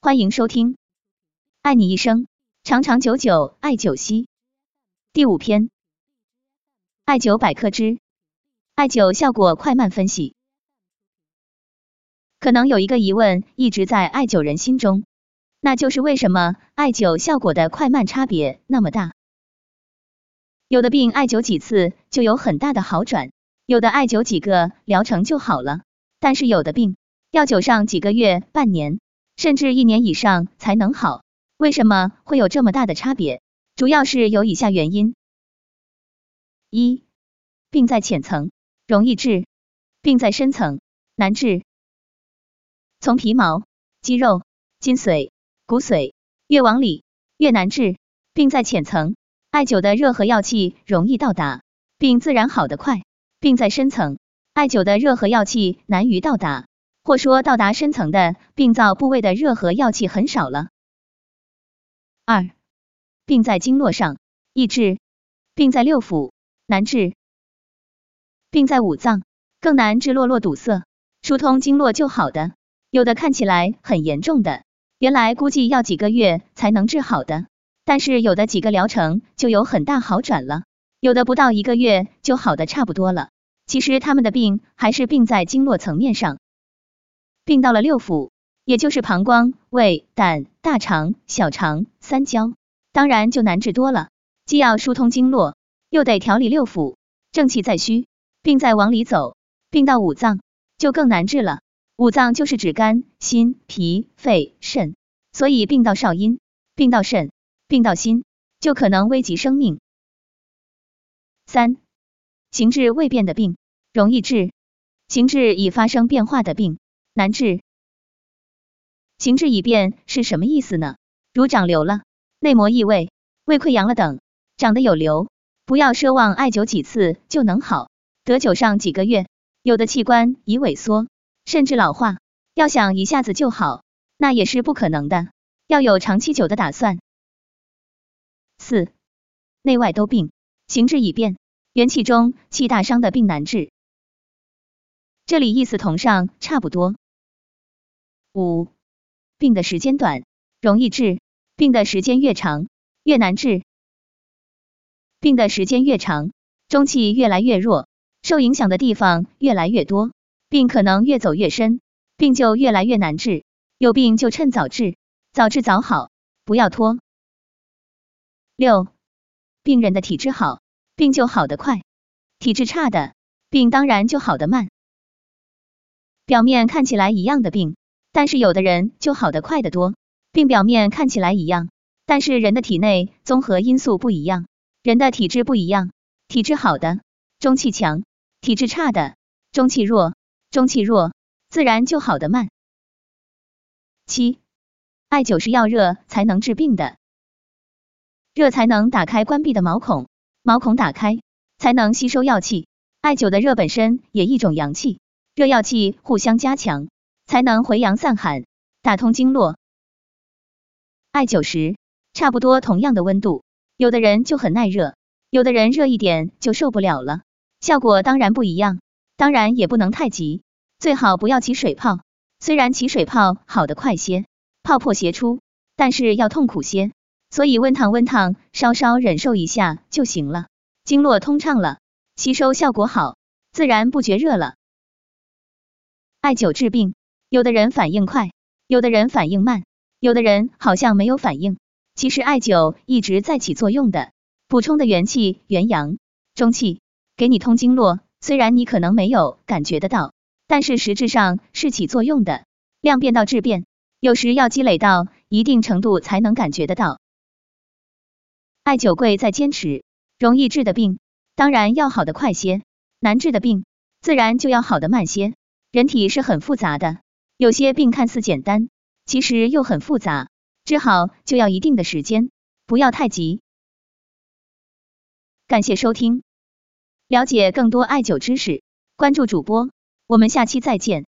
欢迎收听《爱你一生，长长久久爱九溪》第五篇，艾灸百科之艾灸效果快慢分析。可能有一个疑问一直在艾灸人心中，那就是为什么艾灸效果的快慢差别那么大？有的病艾灸几次就有很大的好转，有的艾灸几个疗程就好了，但是有的病要灸上几个月、半年，甚至一年以上才能好。为什么会有这么大的差别？主要是有以下原因：一、病在浅层，容易治；病在深层，难治。从皮毛、肌肉、筋髓、骨髓越往里越难治，病在浅层，艾灸的热和药气容易到达，病自然好得快；病在深层，艾灸的热和药气难于到达，或说到达深层的病灶部位的热和药气很少了。二、病在经络上，易治；病在六腑，难治；病在五脏，更难治。络络堵塞，疏通经络就好的。有的看起来很严重的，原来估计要几个月才能治好的，但是有的几个疗程就有很大好转了，有的不到一个月就好的差不多了。其实他们的病还是病在经络层面上，病到了六腑，也就是膀胱、胃、胆、大肠、小肠、三焦，当然就难治多了。既要疏通经络，又得调理六腑，正气在虚，病在往里走，病到五脏就更难治了。五脏就是指肝、心、脾、肺、肾，所以病到少阴、病到肾、病到心，就可能危及生命。三、形质未变的病容易治，形质已发生变化的病难治。形质已变是什么意思呢？如长瘤了、内膜异位、胃溃疡了等，长得有瘤，不要奢望艾灸几次就能好，得灸上几个月，有的器官已萎缩。甚至老化，要想一下子就好，那也是不可能的，要有长期久的打算。四、内外都病，形质已变，元气中气大伤的病难治。这里意思同上差不多。五、病的时间短，容易治；病的时间越长，越难治。病的时间越长，中气越来越弱，受影响的地方越来越多。病可能越走越深，病就越来越难治。有病就趁早治，早治早好，不要拖。六，病人的体质好，病就好得快；体质差的，病当然就好得慢。表面看起来一样的病，但是有的人就好得快得多。病表面看起来一样，但是人的体内综合因素不一样，人的体质不一样。体质好的，中气强；体质差的，中气弱。中气弱，自然就好得慢。七，艾灸是要热才能治病的，热才能打开关闭的毛孔，毛孔打开才能吸收药气。艾灸的热本身也一种阳气，热药气互相加强，才能回阳散寒，打通经络。艾灸时，差不多同样的温度，有的人就很耐热，有的人热一点就受不了了，效果当然不一样。当然也不能太急，最好不要起水泡。虽然起水泡好的快些，泡破邪出，但是要痛苦些。所以温烫温烫，稍稍忍受一下就行了。经络通畅了，吸收效果好，自然不觉热了。艾灸治病，有的人反应快，有的人反应慢，有的人好像没有反应。其实艾灸一直在起作用的，补充的元气、元阳、中气，给你通经络。虽然你可能没有感觉得到，但是实质上是起作用的。量变到质变，有时要积累到一定程度才能感觉得到。艾灸贵在坚持，容易治的病当然要好的快些，难治的病自然就要好的慢些。人体是很复杂的，有些病看似简单，其实又很复杂，治好就要一定的时间，不要太急。感谢收听。了解更多艾灸知识，关注主播，我们下期再见。